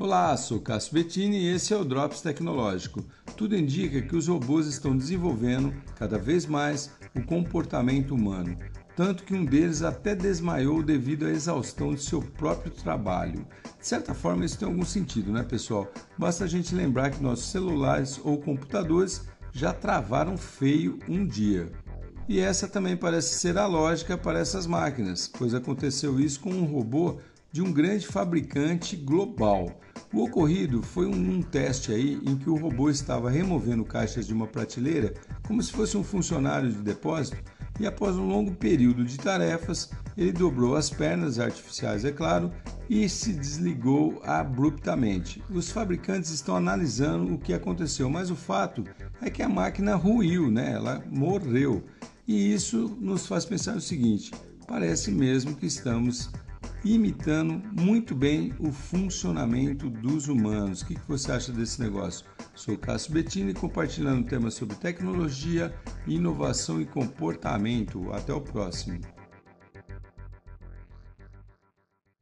Olá, sou Cássio Bettini e esse é o Drops Tecnológico. Tudo indica que os robôs estão desenvolvendo cada vez mais o comportamento humano, tanto que um deles até desmaiou devido à exaustão de seu próprio trabalho. De certa forma, isso tem algum sentido, né, pessoal? Basta a gente lembrar que nossos celulares ou computadores já travaram feio um dia. E essa também parece ser a lógica para essas máquinas, pois aconteceu isso com um robô de um grande fabricante global. O ocorrido foi um, teste aí em que o robô estava removendo caixas de uma prateleira como se fosse um funcionário de depósito e após um longo período de tarefas, ele dobrou as pernas artificiais, é claro, e se desligou abruptamente. Os fabricantes estão analisando o que aconteceu, mas o fato é que a máquina ruiu, né? Ela morreu. E isso nos faz pensar o seguinte: parece mesmo que estamos imitando muito bem o funcionamento dos humanos. O que você acha desse negócio? Sou Cássio Bettini compartilhando temas sobre tecnologia, inovação e comportamento. Até o próximo.